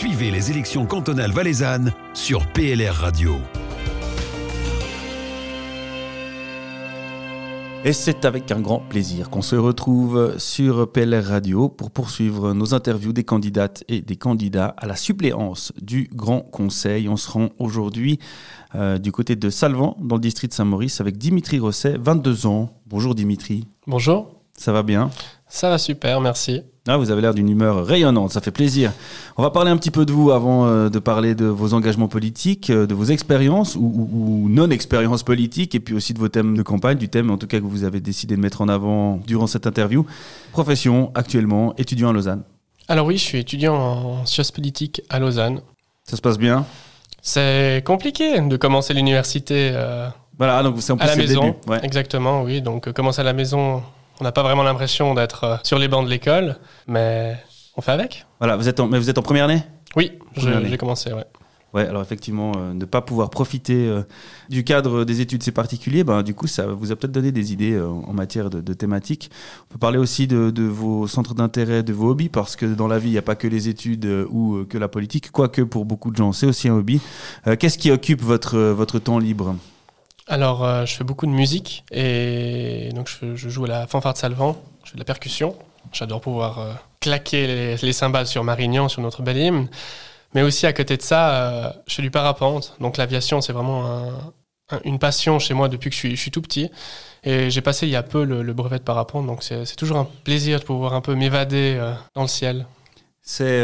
Suivez les élections cantonales valaisannes sur PLR Radio. Et c'est avec un grand plaisir qu'on se retrouve sur PLR Radio pour poursuivre nos interviews des candidates et des candidats à la suppléance du Grand Conseil. On se rend aujourd'hui euh, du côté de Salvan, dans le district de Saint-Maurice, avec Dimitri Rosset, 22 ans. Bonjour Dimitri. Bonjour. Ça va bien Ça va super, merci. Ah, vous avez l'air d'une humeur rayonnante, ça fait plaisir. On va parler un petit peu de vous avant euh, de parler de vos engagements politiques, euh, de vos expériences ou, non-expériences politiques, et puis aussi de vos thèmes de campagne, du thème en tout cas que vous avez décidé de mettre en avant durant cette interview. Profession, actuellement, étudiant à Lausanne. Alors oui, je suis étudiant en sciences politiques à Lausanne. Ça se passe bien C'est compliqué de commencer l'université euh, voilà, donc c'est à la maison. Exactement, oui. Donc commencer à la maison on n'a pas vraiment l'impression d'être euh, sur les bancs de l'école, mais on fait avec. Voilà, vous êtes en, mais vous êtes en première année? Oui, j'ai commencé, ouais. Ouais, alors effectivement, euh, ne pas pouvoir profiter euh, du cadre des études, c'est particulier. Ben, du coup, ça vous a peut-être donné des idées en matière de, thématiques. On peut parler aussi de, vos centres d'intérêt, de vos hobbies, parce que dans la vie, il n'y a pas que les études ou que la politique, quoique pour beaucoup de gens, c'est aussi un hobby. Qu'est-ce qui occupe votre, votre temps libre? Alors, euh, je fais beaucoup de musique et donc je, joue à la fanfare de Salvan, je fais de la percussion. J'adore pouvoir euh, claquer les, cymbales sur Marignan, sur notre bel hymne. Mais aussi à côté de ça, euh, je fais du parapente. Donc l'aviation, c'est vraiment une passion chez moi depuis que je suis, tout petit. Et j'ai passé il y a peu le, brevet de parapente, donc c'est toujours un plaisir de pouvoir un peu m'évader dans le ciel. C'est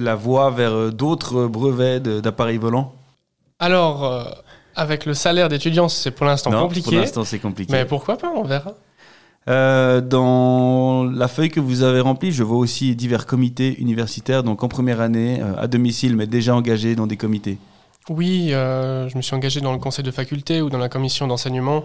la voie vers d'autres brevets d'appareils volants? Alors, avec le salaire d'étudiant, c'est pour l'instant compliqué. Pour l'instant, c'est compliqué. Mais pourquoi pas, on verra. Euh, dans la feuille que vous avez remplie, je vois aussi divers comités universitaires, donc en première année, euh, à domicile, mais déjà engagés dans des comités. Oui, euh, je me suis engagé dans le conseil de faculté ou dans la commission d'enseignement.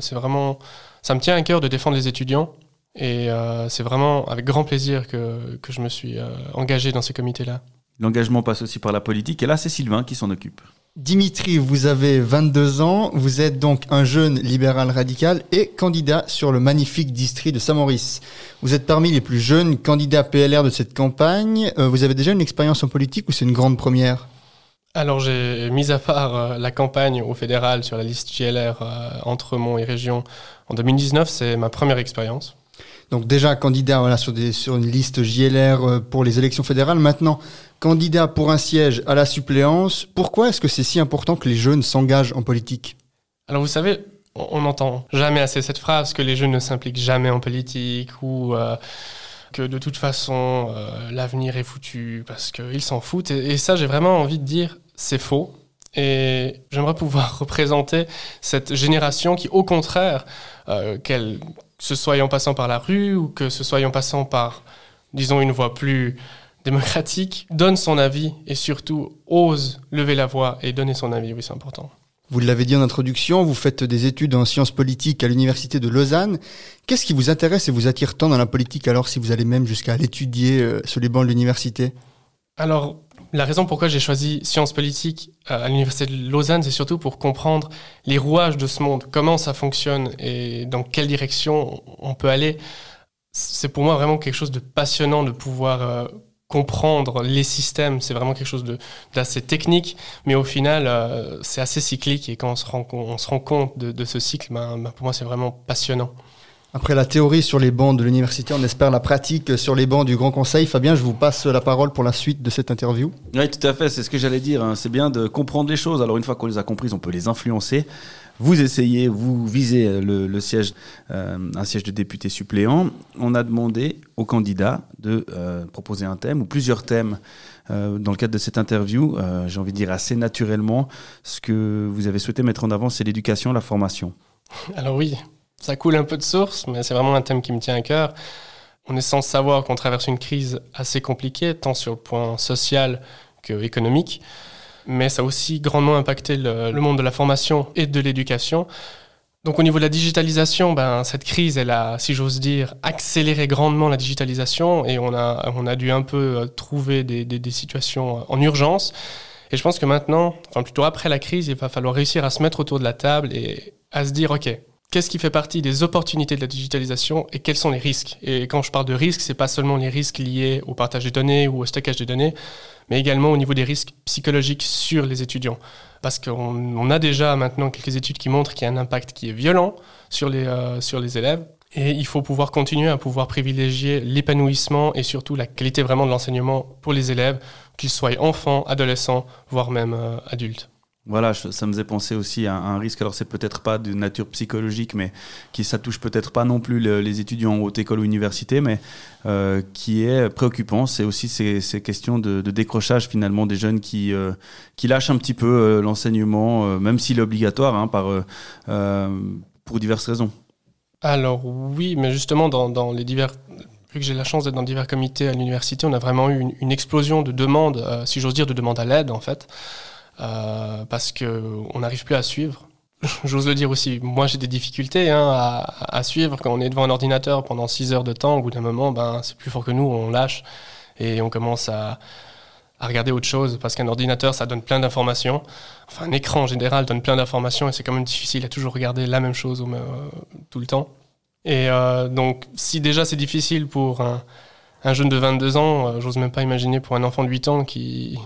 c'est vraiment, ça me tient à cœur de défendre les étudiants, et c'est vraiment avec grand plaisir que, que je me suis engagé dans ces comités-là. L'engagement passe aussi par la politique, et là, c'est Sylvain qui s'en occupe. Dimitri, vous avez 22 ans, vous êtes donc un jeune libéral radical et candidat sur le magnifique district de Saint-Maurice. Vous êtes parmi les plus jeunes candidats PLR de cette campagne. Euh, vous avez déjà une expérience en politique ou c'est une grande première? Alors j'ai mis à part euh, la campagne au fédéral sur la liste GLR euh, entre Mont et Région en 2019, c'est ma première expérience. Donc déjà candidat sur, une liste JLR pour les élections fédérales. Maintenant, candidat pour un siège à la suppléance. Pourquoi est-ce que c'est si important que les jeunes s'engagent en politique? Alors vous savez, on n'entend jamais assez cette phrase que les jeunes ne s'impliquent jamais en politique ou euh, que de toute façon euh, l'avenir est foutu parce qu'ils s'en foutent. Et, ça, j'ai vraiment envie de dire, c'est faux. Et j'aimerais pouvoir représenter cette génération qui, au contraire, euh, qu'elle, que ce soit en passant par la rue ou que ce soit en passant par, disons, une voie plus démocratique, donne son avis et surtout ose lever la voix et donner son avis. Oui, c'est important. Vous l'avez dit en introduction, vous faites des études en sciences politiques à l'université de Lausanne. Qu'est-ce qui vous intéresse et vous attire tant dans la politique alors si vous allez même jusqu'à l'étudier euh, sur les bancs de l'université? Alors, la raison pourquoi j'ai choisi sciences politiques euh, à l'université de Lausanne, c'est surtout pour comprendre les rouages de ce monde, comment ça fonctionne et dans quelle direction on peut aller. C'est pour moi vraiment quelque chose de passionnant de pouvoir euh, comprendre les systèmes, c'est vraiment quelque chose d'assez technique, mais au final, euh, c'est assez cyclique et quand on se rend, compte de, ce cycle, ben, ben, pour moi, c'est vraiment passionnant. Après la théorie sur les bancs de l'université, on espère la pratique sur les bancs du Grand Conseil. Fabien, je vous passe la parole pour la suite de cette interview. Oui, tout à fait, c'est ce que j'allais dire. Hein. C'est bien de comprendre les choses. Alors une fois qu'on les a comprises, on peut les influencer vous essayez, vous visez le, siège, euh, un siège de député suppléant. On a demandé aux candidats de euh, proposer un thème ou plusieurs thèmes. Euh, dans le cadre de cette interview, j'ai envie de dire assez naturellement, ce que vous avez souhaité mettre en avant, c'est l'éducation, la formation. Alors oui, ça coule un peu de source, mais c'est vraiment un thème qui me tient à cœur. On est sans savoir qu'on traverse une crise assez compliquée, tant sur le point social que économique mais ça a aussi grandement impacté le, monde de la formation et de l'éducation. Donc au niveau de la digitalisation, ben, cette crise, elle a, si j'ose dire, accéléré grandement la digitalisation et on a, on a dû un peu euh, trouver des, des, situations en urgence. Et je pense que maintenant, enfin plutôt après la crise, il va falloir réussir à se mettre autour de la table et à se dire, OK, qu'est-ce qui fait partie des opportunités de la digitalisation et quels sont les risques? Et quand je parle de risques, c'est pas seulement les risques liés au partage des données ou au stockage des données, mais également au niveau des risques psychologiques sur les étudiants. Parce qu'on a déjà maintenant quelques études qui montrent qu'il y a un impact qui est violent sur les, euh, sur les élèves. Et il faut pouvoir continuer à pouvoir privilégier l'épanouissement et surtout la qualité vraiment de l'enseignement pour les élèves, qu'ils soient enfants, adolescents, voire même euh, adultes. Voilà, ça me faisait penser aussi à un risque. Alors, c'est peut-être pas de nature psychologique, mais qui ça touche peut-être pas non plus les étudiants en haute école ou université, mais euh, qui est préoccupant. C'est aussi ces, questions de, décrochage finalement des jeunes qui euh, qui lâchent un petit peu euh, l'enseignement, même s'il est obligatoire, hein, par pour diverses raisons. Alors oui, mais justement dans, les divers vu que j'ai la chance d'être dans divers comités à l'université, on a vraiment eu une explosion de demandes, si j'ose dire, de demandes à l'aide en fait. Euh, parce qu'on n'arrive plus à suivre. J'ose le dire aussi, moi j'ai des difficultés hein, à, suivre quand on est devant un ordinateur pendant 6 heures de temps, au bout d'un moment, ben, c'est plus fort que nous, on lâche et on commence à, regarder autre chose parce qu'un ordinateur ça donne plein d'informations. Enfin, un écran en général donne plein d'informations et c'est quand même difficile à toujours regarder la même chose euh, tout le temps. Et euh, donc, si déjà c'est difficile pour un, un, jeune de 22 ans, euh, j'ose même pas imaginer pour un enfant de 8 ans qui,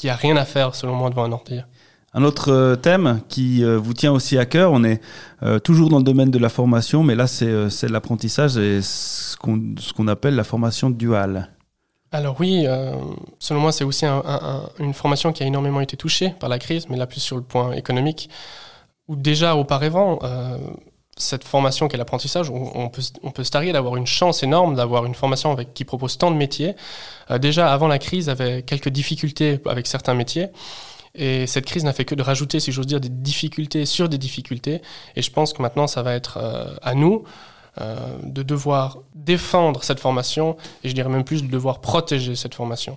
qui a rien à faire, selon moi, devant un ordi. Un autre euh, thème qui euh, vous tient aussi à cœur, on est euh, toujours dans le domaine de la formation, mais là c'est l'apprentissage et ce qu'on appelle la formation duale. Alors oui, euh, selon moi c'est aussi un, un, une formation qui a énormément été touchée par la crise, mais là plus sur le point économique, où déjà auparavant, euh, cette formation qu'est l'apprentissage, on, peut, on peut se targuer d'avoir une chance énorme d'avoir une formation qui propose tant de métiers. Euh, déjà, avant la crise, avait quelques difficultés avec certains métiers. Et cette crise n'a fait que de rajouter, si j'ose dire, des difficultés sur des difficultés. Et je pense que maintenant, ça va être euh, à nous euh, de devoir défendre cette formation, et je dirais même plus de devoir protéger cette formation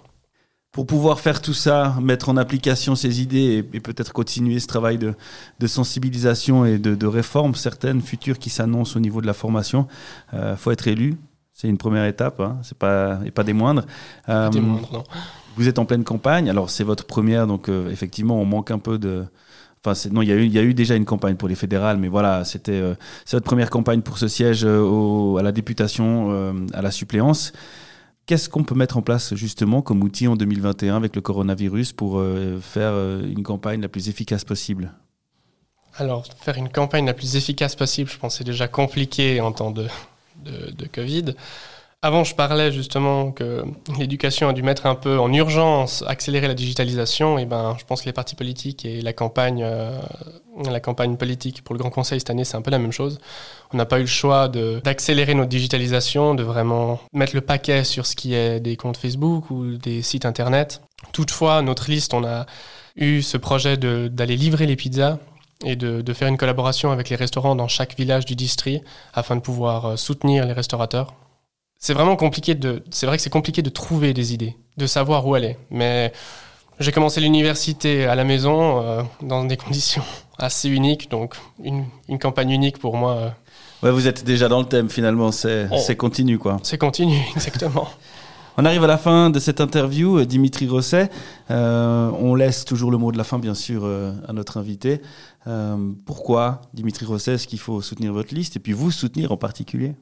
pour pouvoir faire tout ça, mettre en application ces idées et, et peut-être continuer ce travail de, de sensibilisation et de, de, réforme certaines futures qui s'annoncent au niveau de la formation, il euh, faut être élu. C'est une première étape, hein, c'est pas et pas des moindres. Euh, des moindres non. Vous êtes en pleine campagne, alors c'est votre première, donc euh, effectivement on manque un peu de. Enfin, non, il y, a eu, il y a eu déjà une campagne pour les fédérales, mais voilà, c'était euh, c'est votre première campagne pour ce siège euh, au, à la députation, euh, à la suppléance. Qu'est-ce qu'on peut mettre en place justement comme outil en 2021 avec le coronavirus pour euh, faire euh, une campagne la plus efficace possible? Alors, faire une campagne la plus efficace possible, je pense c'est déjà compliqué en temps de, de, de Covid. Avant, je parlais justement que l'éducation a dû mettre un peu en urgence, accélérer la digitalisation. Et ben, je pense que les partis politiques et la campagne, euh, la campagne politique pour le Grand Conseil cette année, c'est un peu la même chose. On n'a pas eu le choix d'accélérer notre digitalisation, de vraiment mettre le paquet sur ce qui est des comptes Facebook ou des sites internet. Toutefois, notre liste, on a eu ce projet d'aller livrer les pizzas et de, de, faire une collaboration avec les restaurants dans chaque village du district afin de pouvoir euh, soutenir les restaurateurs c'est vraiment compliqué de. C'est vrai que c'est compliqué de trouver des idées, de savoir où aller. Mais j'ai commencé l'université à la maison euh, dans des conditions assez uniques, donc une, une campagne unique pour moi. Euh. Ouais, vous êtes déjà dans le thème finalement, c'est oh. continu quoi. C'est continu, exactement. On arrive à la fin de cette interview, euh, Dimitri Rosset. Euh, on laisse toujours le mot de la fin, bien sûr, à notre invité. Pourquoi, Dimitri Rosset, est-ce qu'il faut soutenir votre liste et puis vous soutenir en particulier?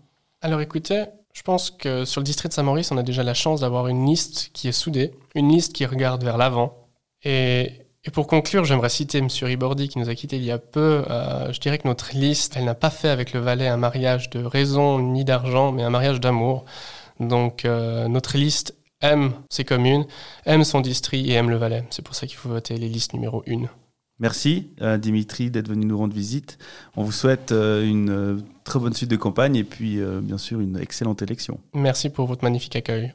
Alors écoutez, je pense que sur le district de Saint-Maurice, on a déjà la chance d'avoir une liste qui est soudée, une liste qui regarde vers l'avant. Et, pour conclure, j'aimerais citer M. Ribordi qui nous a quittés il y a peu. Euh, je dirais que notre liste, elle n'a pas fait avec le Valais un mariage de raison ni d'argent, mais un mariage d'amour. Donc euh, notre liste aime ses communes, aime son district et aime le Valais. C'est pour ça qu'il faut voter les listes numéro 1. Merci euh, Dimitri d'être venu nous rendre visite. On vous souhaite euh, une euh, très bonne suite de campagne et puis bien sûr une excellente élection. Merci pour votre magnifique accueil.